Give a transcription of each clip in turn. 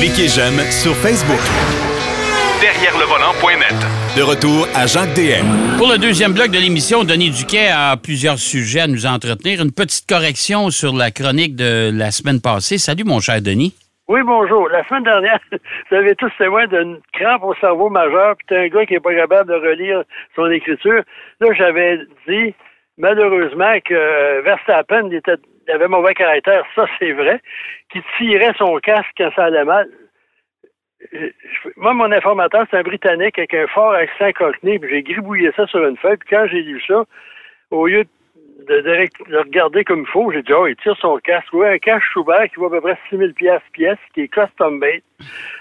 Cliquez j'aime sur Facebook. Derrière le volant.net. De retour à Jacques DM. Pour le deuxième bloc de l'émission, Denis Duquet a plusieurs sujets à nous entretenir. Une petite correction sur la chronique de la semaine passée. Salut, mon cher Denis. Oui, bonjour. La semaine dernière, vous avez tous témoin d'une crampe au cerveau majeur, puis t'es un gars qui est pas capable de relire son écriture. Là, j'avais dit, malheureusement, que Verstappen, il, était, il avait mauvais caractère, ça c'est vrai, qu'il tirait son casque quand ça allait mal. Moi, mon informateur, c'est un Britannique avec un fort accent cockney, puis j'ai gribouillé ça sur une feuille, puis quand j'ai lu ça, au lieu de de, de, regarder comme il faut. J'ai dit, oh, il tire son casque. Oui, un casque Schubert qui vaut à peu près 6 000 pièces pièce, qui est custom made.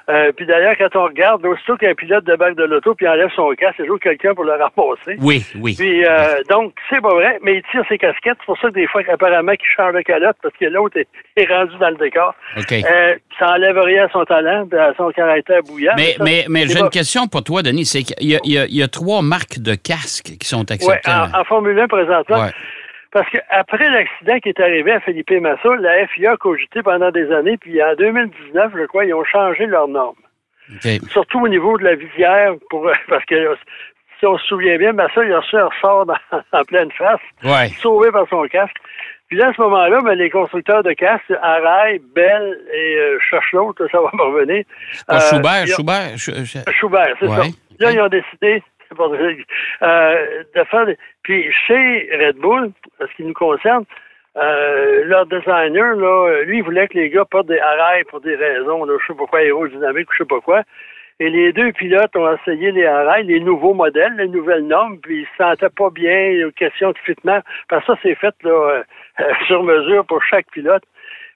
Euh, puis d'ailleurs, quand on regarde, aussitôt qu'un pilote débarque de l'auto puis enlève son casque, il toujours quelqu'un pour le ramasser. Oui, oui. Puis euh, donc, c'est pas vrai, mais il tire ses casquettes. C'est pour ça que des fois, apparemment, qu'il change de calotte parce que l'autre est, rendu dans le décor. OK. Euh, ça enlève rien à son talent, à son caractère bouillant. Mais, mais, mais, j'ai une question pour toi, Denis. C'est qu'il y, y, a trois marques de casques qui sont acceptées. Oui, en, Formule 1 présentement. Ouais. Parce qu'après l'accident qui est arrivé à Philippe Massa, la FIA a cogité pendant des années, puis en 2019, je crois, ils ont changé leurs normes. Surtout au niveau de la visière, pour, parce que si on se souvient bien, Massa, il a reçu un ressort en pleine face, sauvé par son casque. Puis là, à ce moment-là, ben, les constructeurs de casques, Arail, Bell et euh, cherche l'autre, ça va me revenir. Euh, Schubert, Schubert, Schubert, c'est ça. Là, ils ont décidé euh, de faire Puis chez Red Bull, ce qui nous concerne, euh, leur designer, là, lui, il voulait que les gars portent des arrêts pour des raisons, là, je sais pas quoi, aérodynamique ou je sais pas quoi. Et les deux pilotes ont essayé les arrêts, les nouveaux modèles, les nouvelles normes, puis ils se sentaient pas bien, question de fitment, parce que ça, c'est fait là, euh, sur mesure pour chaque pilote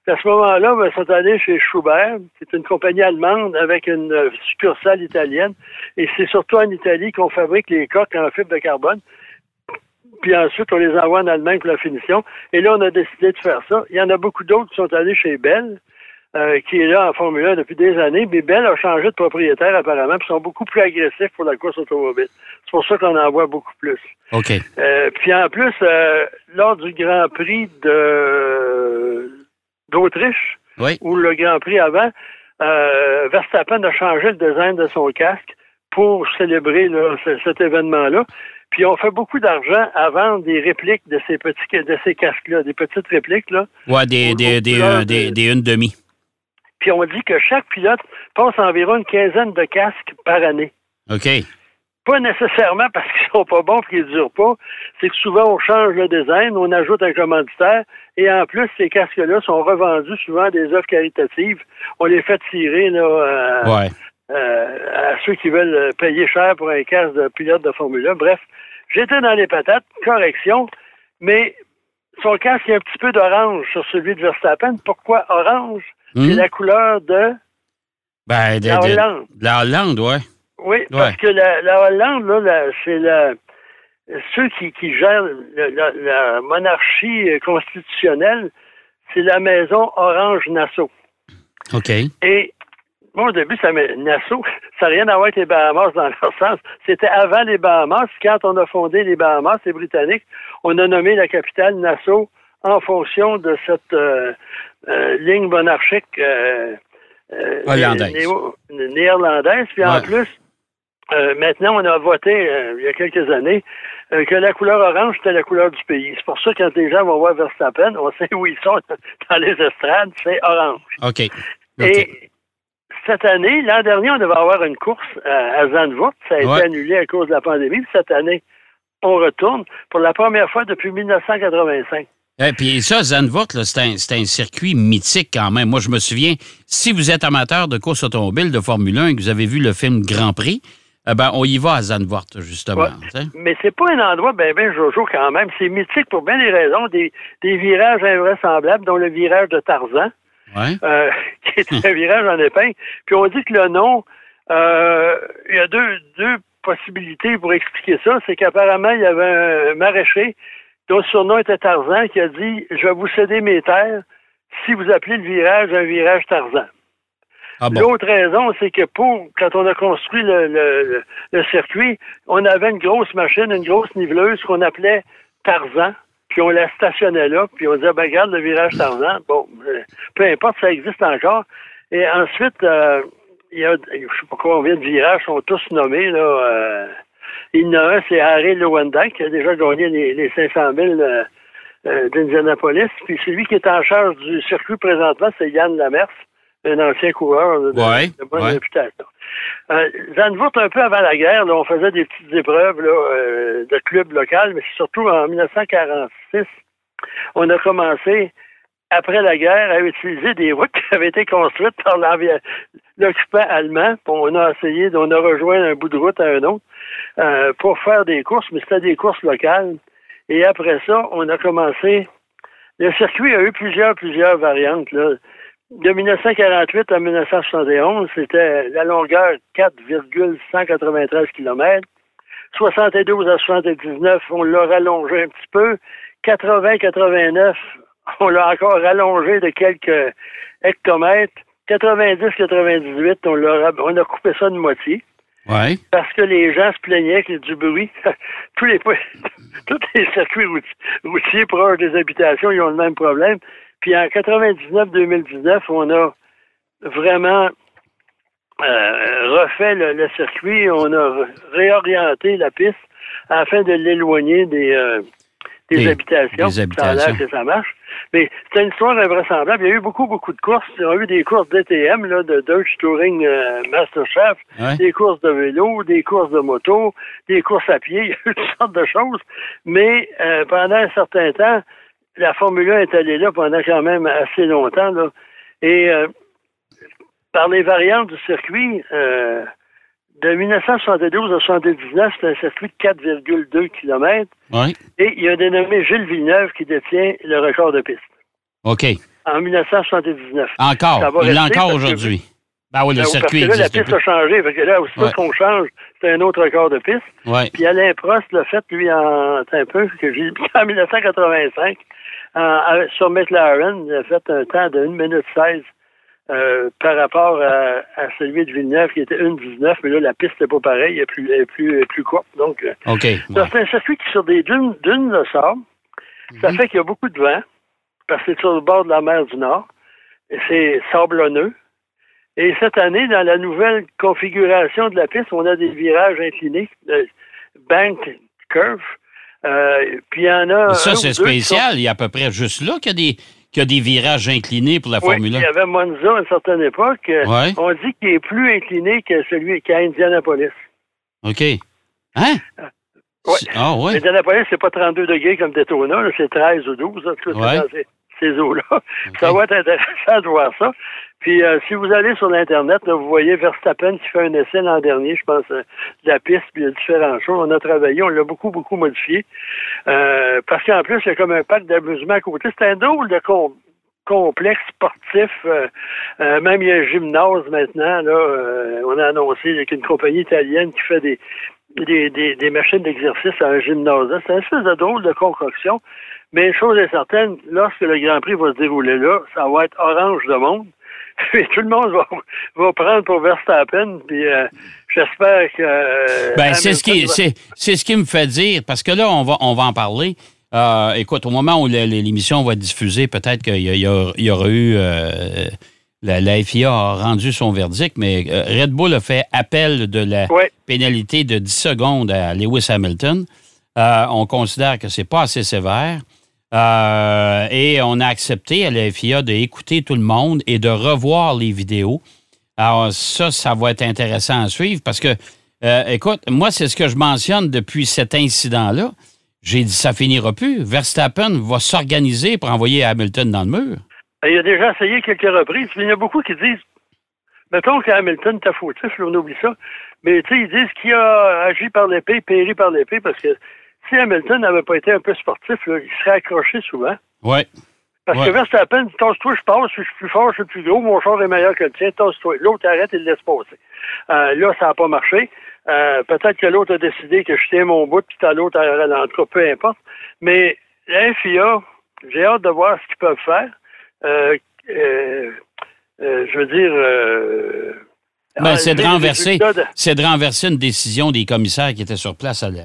à ce moment-là, ben, sont allés chez Schubert, qui est une compagnie allemande avec une euh, succursale italienne. Et c'est surtout en Italie qu'on fabrique les coques en fibre de carbone. Puis ensuite, on les envoie en Allemagne pour la finition. Et là, on a décidé de faire ça. Il y en a beaucoup d'autres qui sont allés chez Bell, euh, qui est là en Formule 1 depuis des années. Mais Bell a changé de propriétaire apparemment, puis sont beaucoup plus agressifs pour la course automobile. C'est pour ça qu'on en voit beaucoup plus. OK. Euh, puis en plus, lors du Grand Prix de d'Autriche, où le Grand Prix avant, euh, Verstappen a changé le design de son casque pour célébrer cet événement-là. Puis on fait beaucoup d'argent à vendre des répliques de ces petits de ces casques-là, des petites répliques là. Ouais, des, des, des, des, des une demi. Puis on dit que chaque pilote passe environ une quinzaine de casques par année. OK. Pas nécessairement parce qu'ils sont pas bons et qu'ils durent pas. C'est que souvent on change le design, on ajoute un commanditaire et en plus ces casques-là sont revendus souvent à des offres caritatives. On les fait tirer là, euh, euh, à ceux qui veulent payer cher pour un casque de pilote de Formule 1. Bref, j'étais dans les patates, correction, mais son casque est un petit peu d'orange sur celui de Verstappen. Pourquoi orange? C'est hmm? la couleur de ben, de, la Hollande. la Hollande, ouais. Oui, parce que la, Hollande, là, c'est la, ceux qui, qui gèrent la, monarchie constitutionnelle, c'est la maison Orange-Nassau. OK. Et moi, au début, ça Nassau, ça n'a rien à voir avec les Bahamas dans leur sens. C'était avant les Bahamas. Quand on a fondé les Bahamas, les Britanniques, on a nommé la capitale Nassau en fonction de cette euh, euh, ligne monarchique euh, néerlandaise. Puis en plus, euh, maintenant, on a voté, euh, il y a quelques années, euh, que la couleur orange, c'était la couleur du pays. C'est pour ça que quand les gens vont voir Verstappen, on sait où ils sont dans les estrades, c'est orange. OK. Et cette année, l'an dernier, on devait avoir une course à, Zandvoort. Ça a été annulé à cause de la pandémie. Cette année, on retourne pour la première fois depuis 1985. Et puis ça, Zandvoort, c'est un, un, circuit mythique quand même. Moi, je me souviens, si vous êtes amateur de course automobile, de Formule 1 et que vous avez vu le film Grand Prix, eh ben, on y va à Zandvoort, justement. Mais c'est pas un endroit ben, ben Jojo quand même. C'est mythique pour bien des raisons. Des, des virages invraisemblables, dont le virage de Tarzan, euh, qui est un virage en épingle. Puis on dit que le nom, euh, il y a deux, deux possibilités pour expliquer ça. C'est qu'apparemment, il y avait un maraîcher dont le surnom était Tarzan qui a dit Je vais vous céder mes terres si vous appelez le virage un virage Tarzan. Ah L'autre raison, c'est que pour quand on a construit le, circuit, on avait une grosse machine, une grosse niveleuse qu'on appelait Tarzan, puis on la stationnait là, puis on disait, ben regarde le virage Tarzan. Bon, euh, peu importe, ça existe encore. Et ensuite, euh, il y a, je sais pas combien de virages sont tous nommés, là. euh, il y en a un, c'est Harry Lewandowski, qui a déjà gagné les, les 500 000 euh, euh, d'Indianapolis. Puis celui qui est en charge du circuit présentement, c'est Yann Lamers, un ancien coureur de, Ouais, de bonne ouais. réputation. Euh, Zandvoort, un peu avant la guerre, là, on faisait des petites épreuves là, euh, de clubs local, mais surtout en 1946, on a commencé, après la guerre, à utiliser des routes qui avaient été construites par l'occupant allemand. On a essayé, on a rejoint un bout de route à un autre euh, pour faire des courses, mais c'était des courses locales. Et après ça, on a commencé. Le circuit a eu plusieurs, plusieurs variantes. Là. De 1948 à 1971, c'était la longueur 4,193 km. 72 à 79, on l'a rallongé un petit peu. 80-89, on l'a encore rallongé de quelques hectomètres. 90-98, on, l'a ra- on a coupé ça de moitié Ouais. parce que les gens se plaignaient qu'il y ait du bruit. tous les tous les circuits routiers, routiers proches des habitations, ils ont le même problème. Puis en 99-2019, on a vraiment euh, refait le, le circuit, on a réorienté la piste afin de l'éloigner des, euh, des, Des- habitations. des Ça a l'air habitations. que ça marche. Mais c'est une histoire invraisemblable. Il y a eu beaucoup, beaucoup de courses. Il y a eu des courses là, de Deutsche Touring euh, Masterchef, Ouais. des courses de vélo, des courses de moto, des courses à pied, il y a eu toutes sortes de choses. Mais pendant un certain temps, la Formule 1 est allée là pendant quand même assez longtemps. Là. Et euh, par les variantes du circuit, euh, de 1972 à 1979, c'est un circuit de 4,2 km. Ouais. Et il y a un dénommé Gilles Villeneuve qui détient le record de piste OK. en 1979. Ça Encore. Il l'a encore parce que- aujourd'hui. Ben oui, le Ben, circuit parce que là, la piste plus. a changé. Fait que là, aussitôt Ouais. qu'on change, c'est un autre record de piste. Ouais. Puis Alain Prost l'a fait, lui, en un peu, que en 1985, en- sur McLaren, il a fait un temps de 1 minute 16 euh, par rapport à, à celui de Villeneuve qui était 1,19, mais là, la piste n'est pas pareille, elle est plus, elle est plus, elle est plus courte. Donc, euh, OK. Ouais. ça, c'est un circuit qui sur des dunes, dunes de sable. Ça Mhm. fait qu'il y a beaucoup de vent, parce que c'est sur le bord de la mer du Nord. Et c'est sablonneux. Et cette année, dans la nouvelle configuration de la piste, on a des virages inclinés, de bank curve. Euh, puis il y en a. Mais Ça, c'est sont- spécial. Il y a à peu près juste là qu'il y a des, qu'il y a des virages inclinés pour la Oui, Formule 1. il y avait Monza à une certaine époque. Euh, Ouais. On dit qu'il est plus incliné que celui qu'à Indianapolis. OK. Hein? Ouais. C'est- Ah, oui. Indianapolis, c'est pas 32 degrés comme Daytona, c'est 13 ou 12. Là, tout Ouais. dans ces, ces eaux-là. Ça va être intéressant de voir ça. Puis, euh, si vous allez sur l'Internet, vous voyez Verstappen qui fait un essai l'an dernier, je pense, euh, la piste, puis il y a différentes choses. On a travaillé, on l'a beaucoup, beaucoup modifié. Euh, parce qu'en plus, il y a comme un parc d'amusement à côté. C'est un drôle de com- complexe sportif. euh, euh, même il y a un gymnase maintenant. Là, euh, on a annoncé qu'il y a une compagnie italienne qui fait des, des, des, machines d'exercice à un gymnase. C'est un espèce de drôle de concoction. Mais une chose est certaine, lorsque le Grand Prix va se dérouler là, ça va être orange de monde. Puis tout le monde va, va prendre pour Verstappen. Puis euh, j'espère que. euh, Ben, c'est ce, qui, va- c'est, c'est ce qui me fait dire, parce que là, on va, on va en parler. Euh, écoute, au moment où l'émission va être diffusée, peut-être qu'il y, a- il y aura eu. la, la FIA a rendu son verdict, mais Red Bull a fait appel de la Ouais. pénalité de 10 secondes à Lewis Hamilton. On considère que c'est pas assez sévère. Euh, et on a accepté à la FIA d'écouter tout le monde et de revoir les vidéos. Alors, ça, ça va être intéressant à suivre parce que, euh, écoute, moi, c'est ce que je mentionne depuis cet incident-là. J'ai dit, ça finira plus. Verstappen va s'organiser pour envoyer Hamilton dans le mur. Il a déjà essayé quelques reprises. Il y en a beaucoup qui disent mettons qu'Hamilton t'a fautif, on oublie ça. Mais tu sais, ils disent qu'il a agi par l'épée, péri par l'épée, parce que si Hamilton n'avait pas été un peu sportif, là, il serait accroché souvent. Ouais. Parce Ouais. que Verstappen, tasse-toi, je passe, je suis plus fort, je suis plus gros, mon char est meilleur que le tien, tasse-toi. L'autre arrête, il le laisse passer. Euh, là, ça n'a pas marché. Euh, peut-être que l'autre a décidé que je tiens mon bout, puis t'as l'autre à cas, peu importe. Mais la FIA, j'ai hâte de voir ce qu'ils peuvent faire. Euh, je veux dire... Ben, c'est de renverser, de- renverser une décision des commissaires qui étaient sur place à, la-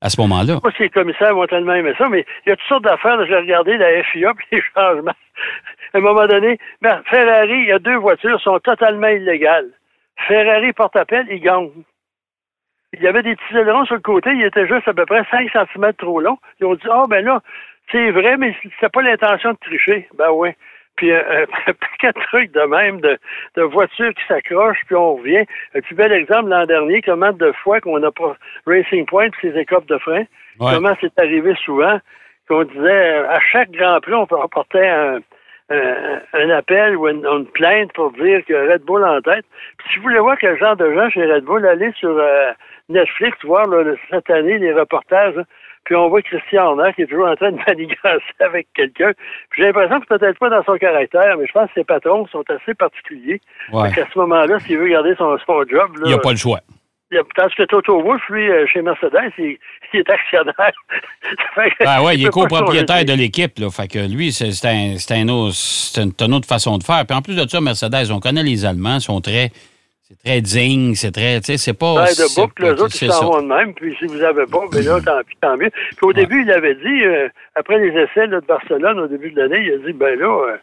à ce moment-là. Moi, les commissaires vont tellement aimer ça, mais il y a toutes sortes d'affaires. J'ai regardé la FIA puis les changements. à un moment donné, ben, Ferrari, il y a deux voitures sont totalement illégales. Ferrari porte appel, il gagne. Il y avait des petits ailerons sur le côté, il était juste à peu près 5 cm trop long. Ils ont dit, ah, ben là, c'est vrai, mais c'est pas l'intention de tricher. Ben oui. Puis euh, un paquet de trucs de même, de, de voitures qui s'accrochent, puis on revient. Un petit bel exemple l'an dernier, comment de fois qu'on n'a pas Racing Point puis ses écopes de frein, comment c'est arrivé souvent, qu'on disait euh, à chaque Grand Prix, on apporter un, un, un appel ou une, une, plainte pour dire que Red Bull en tête. Puis si vous voulez voir quel genre de gens chez Red Bull, allez sur euh, Netflix, voir là, cette année les reportages. Hein. Puis on voit Christian Horner qui est toujours en train de manigancer avec quelqu'un. Puis j'ai l'impression que c'est peut-être pas dans son caractère, mais je pense que ses patrons sont assez particuliers. Ouais. À ce moment-là, s'il veut garder son, son job... Là, Il n'y a pas le choix. Parce que Toto Wolff, lui, euh, chez Mercedes, il, il est actionnaire. ah ouais, il, il est copropriétaire de l'équipe. Là. Fait que lui, c'est un, un, une, une autre façon de faire. Puis en plus de ça, Mercedes, on connaît les Allemands, sont très c'est très digne, c'est très, tu sais, c'est pas... Ben, de boucle, les autres, ils s'en vont de même, puis si vous avez pas, ben là, tant pis, tant mieux. Puis au début, il avait dit, euh, après les essais là, de Barcelone, au début de l'année, il a dit, ben là, euh,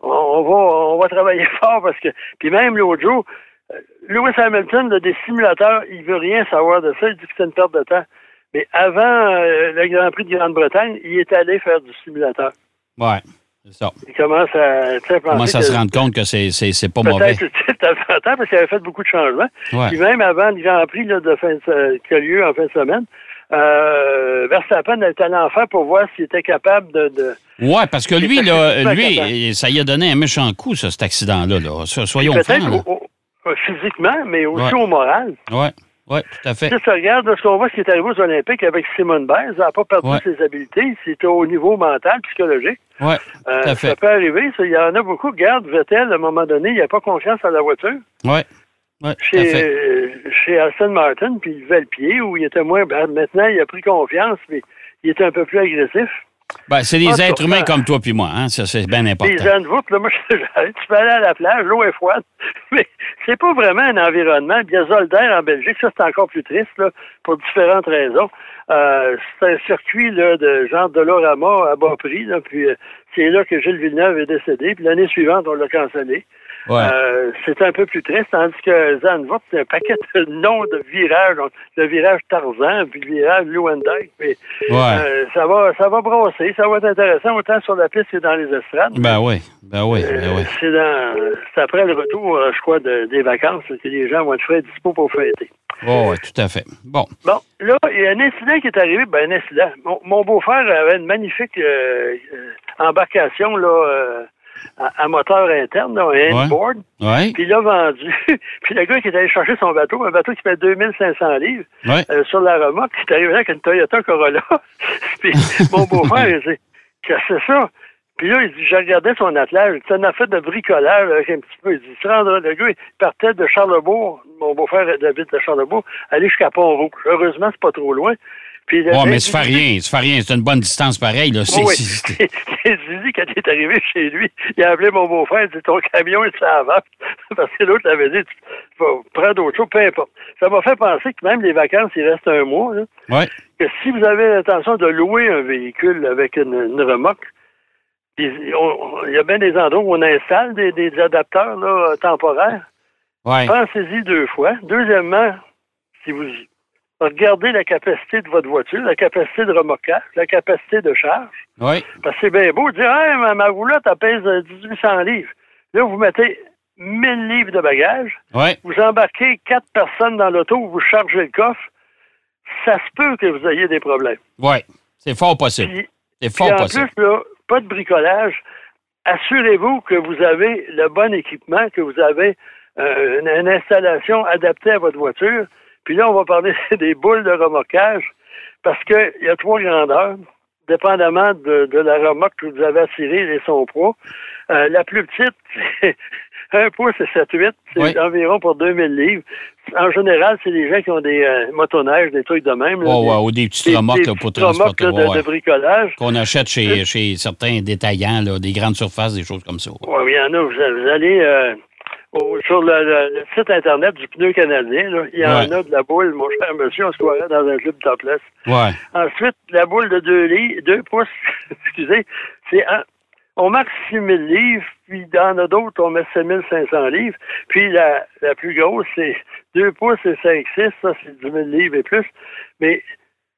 on, va, on va travailler fort, parce que... Puis même l'autre jour, euh, Lewis Hamilton, là, des simulateurs, il veut rien savoir de ça, il dit que c'est une perte de temps. Mais avant euh, le Grand Prix de Grande-Bretagne, il est allé faire du simulateur. Ouais. Ça. Il commence à, se rendre compte que c'est, c'est, c'est pas mauvais? Peut-être parce qu'il avait fait beaucoup de changements. Ouais. Puis même avant le Grand Prix là, de fin de, qui a lieu en fin de semaine, euh, Verstappen était allé en faire pour voir s'il était capable de. de ouais, parce que lui, là, lui, ça lui a donné un méchant coup, ça, cet accident-là. Là. Soyons francs. Là. Au, au, physiquement, mais aussi ouais. au moral. Ouais. Oui, tout à fait. Si tu regardes ce qu'on voit ce qui est arrivé aux Olympiques avec Simone Biles, elle n'a pas perdu ouais. ses habiletés. C'était au niveau mental, psychologique. Oui, tout à euh, fait. Ça peut arriver. Ça. Il y en a beaucoup. Regarde, Vettel, à un moment donné, il n'a pas confiance en la voiture. Oui. Ouais, chez, euh, chez Aston Martin, puis il levait le pied, où il était moins. Ben, maintenant, il a pris confiance, mais il était un peu plus agressif. Ben, c'est des ah, êtres humains comme toi puis moi, hein? Ça, c'est bien important. Les gens de là, moi, je, tu peux aller à la plage, l'eau est froide. Mais c'est pas vraiment un environnement. A Zolder en Belgique, ça, c'est encore plus triste, là, pour différentes raisons. Euh, c'est un circuit, là, de genre Dolorama à bas prix, là, puis euh, c'est là que Gilles Villeneuve est décédé, puis l'année suivante, on l'a cancellé. Ouais. Euh, c'est un peu plus triste, tandis que Zandvoort, c'est un paquet de noms de virages. Le virage Tarzan, puis le virage Lewandijk. Ouais. euh, ça va ça va brosser, ça va être intéressant, autant sur la piste que dans les estrades. Ben oui, ben oui, ben oui. C'est, dans, c'est après le retour, je crois, de, des vacances que les gens vont être frais dispo pour fêter. Oh, oui, tout à fait. Bon. Bon, là, il y a un incident qui est arrivé, ben un incident. Mon, mon beau-frère avait une magnifique euh, embarcation, là, à, à, moteur interne, là, un handboard. Ouais. Puis il l'a vendu. puis le gars qui est allé chercher son bateau, un bateau qui fait 2500 livres, ouais. euh, sur la remorque, qui est arrivé là avec une Toyota Corolla. puis mon beau-frère, il dit, qu'est-ce que c'est ça? Puis là, il dit, je regardais son attelage. C'est une affaire de bricolage avec un petit peu. Il dit, le gars, il partait de Charlebourg, mon beau-frère David de Charlebourg, aller jusqu'à Pont-Rouge. Heureusement, c'est pas trop loin. Puis, oh, mais ça fait rien, ça fait rien. C'est une bonne distance pareille. Là. Oh, oui. Zizi, quand il est arrivé chez lui, il a appelé mon beau-frère, il dit Ton camion est avant. Parce que l'autre l'avait dit Tu vas prendre d'autres choses, peu importe. Ça m'a fait penser que même les vacances, il reste un mois. Là, ouais. Que si vous avez l'intention de louer un véhicule avec une, une remorque, il y a bien des endroits où on installe des, des adapteurs là, temporaires. Ouais. Pensez-y deux fois. Deuxièmement, si vous regardez la capacité de votre voiture, la capacité de remorquage, la capacité de charge. Oui. Parce que c'est bien beau de dire hey, ma, ma roulotte, elle pèse 1800 livres. Là, vous mettez 1000 livres de bagages. Oui. Vous embarquez quatre personnes dans l'auto, vous chargez le coffre. Ça se peut que vous ayez des problèmes. Oui. C'est fort possible. C'est fort puis en possible. plus, là, pas de bricolage. Assurez-vous que vous avez le bon équipement, que vous avez euh, une, une installation adaptée à votre voiture. Puis là, on va parler des boules de remorquage parce qu'il y a trois grandeurs, dépendamment de, de, la remorque que vous avez attirée et son poids. Euh, la plus petite, c'est un pouce et 7-8, c'est oui. environ pour 2000 livres. En général, c'est des gens qui ont des euh, motoneiges, des trucs de même. Là, oh, des, des petites remorques là, pour transporter. Là, de, de, bricolage. Qu'on achète chez, chez certains détaillants, des grandes surfaces, des choses comme ça. Oui, il y en a. Vous, vous allez... Euh, au, sur le, le, le, site Internet du pneu canadien, là, il y en ouais. a de la boule, mon cher monsieur, on se croirait dans un club topless. Ouais. Ensuite, la boule de 2 2 pouces, excusez, c'est on marque 6 000 livres, puis dans d'autres, on met 7 500 livres. Puis la, la plus grosse, c'est 2 pouces et 5, 6, ça, c'est 10 000 livres et plus. Mais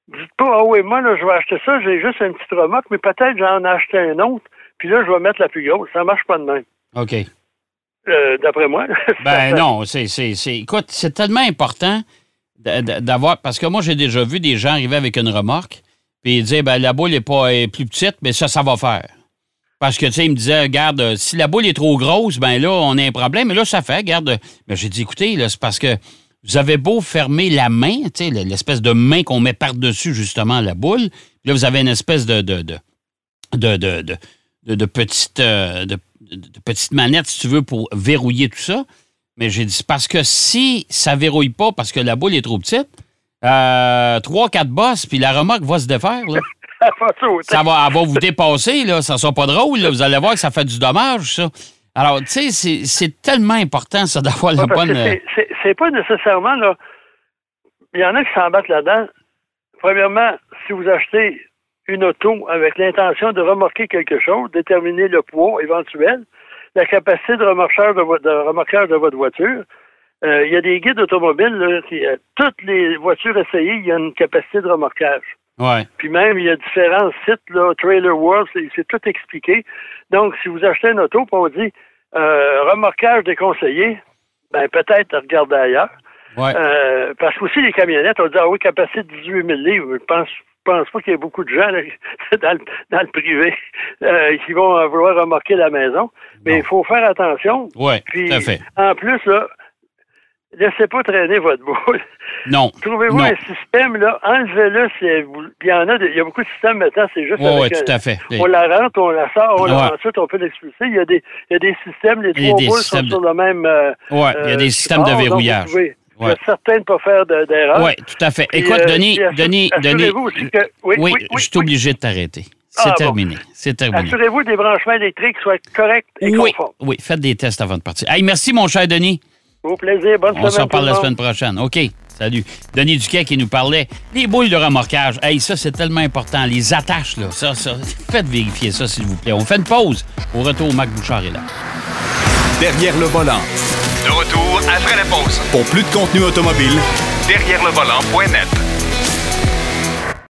dites pas, ah oui, moi, là, je vais acheter ça, j'ai juste une petite remorque, mais peut-être j'en ai acheté un autre, puis là, je vais mettre la plus grosse. Ça marche pas de même. OK. Euh, D'après moi. Ben non, c'est, c'est, c'est, écoute, c'est tellement important d'avoir. Parce que moi, j'ai déjà vu des gens arriver avec une remorque, puis ils disaient, ben, la boule est, pas, est plus petite, mais ça, ça va faire. Parce que, tu sais, ils me disaient, regarde, euh, si la boule est trop grosse, ben là, on a un problème. Mais là, ça fait, regarde. Mais j'ai dit, écoutez, là, c'est parce que vous avez beau fermer la main, tu sais, l'espèce de main qu'on met par-dessus, justement, la boule. Puis là, vous avez une espèce de. de, de de, de, de, de, de petite, euh, de, de- de petite manette, si tu veux, pour verrouiller tout ça. Mais j'ai dit, parce que si ça verrouille pas parce que la boule est trop petite, euh, trois, quatre bosses, puis la remorque va se défaire. Là. Ça va elle vous dépasser, là. Ça sera pas drôle, là. Vous allez voir que ça fait du dommage, ça. Alors, tu sais, c'est- tellement important, ça, d'avoir la Ouais, bonne. euh, c'est- pas nécessairement, là. Il y en a qui s'embattent là-dedans. Premièrement, si vous achetez une auto avec l'intention de remorquer quelque chose, déterminer le poids éventuel, la capacité de remorqueur de, vo- de remorqueur de votre voiture. Euh, il y a des guides automobiles, là, qui, euh, toutes les voitures essayées, il y a une capacité de remorquage. Ouais. Puis même, il y a différents sites, là, Trailer World, c'est tout expliqué. Donc, si vous achetez une auto, puis on dit euh, remorquage déconseillé, ben peut-être regarder ailleurs. Ouais. Euh, parce que aussi les camionnettes, on dit ah oui, capacité de 18 000 livres. Je pense, pense pas qu'il y ait beaucoup de gens là, dans, le, dans le privé euh, qui vont euh, vouloir remorquer la maison. Mais il faut faire attention. Puis, tout à fait. en plus, là, laissez pas traîner votre boule. Non. Trouvez-vous un système, là, enlevez-le. Il y en a, il y a beaucoup de systèmes maintenant, c'est juste ouais, avec tout à fait. on la rentre, on la sort, on Ouais. la ensuite on peut l'expulser. Il y a des, il y a des systèmes, les trois boules sont de- sur le même. euh, Ouais, il y a euh, des systèmes de support, donc Ouais. êtes certain de ne pas faire de- d'erreur. Oui, tout à fait. Puis, Écoute, euh, Denis, assu- Denis, Denis. que- oui, oui, oui, je suis obligé de t'arrêter. C'est Ah, bon. terminé. C'est terminé. Assurez-vous que des branchements électriques soient corrects et Oui, conformes. oui, faites des tests avant de partir. Hey, merci, mon cher Denis. Au plaisir. Bonne On semaine. s'en reparle tout la semaine prochaine. OK. Salut. Denis Duquet qui nous parlait des boules de remorquage. Hey, ça, c'est tellement important. Les attaches, là. Ça, ça. Faites vérifier ça, s'il vous plaît. On fait une pause. Au retour, Mac Bouchard est là. Derrière le volant. De retour après la pause. Pour plus de contenu automobile, Derrière le volant.net.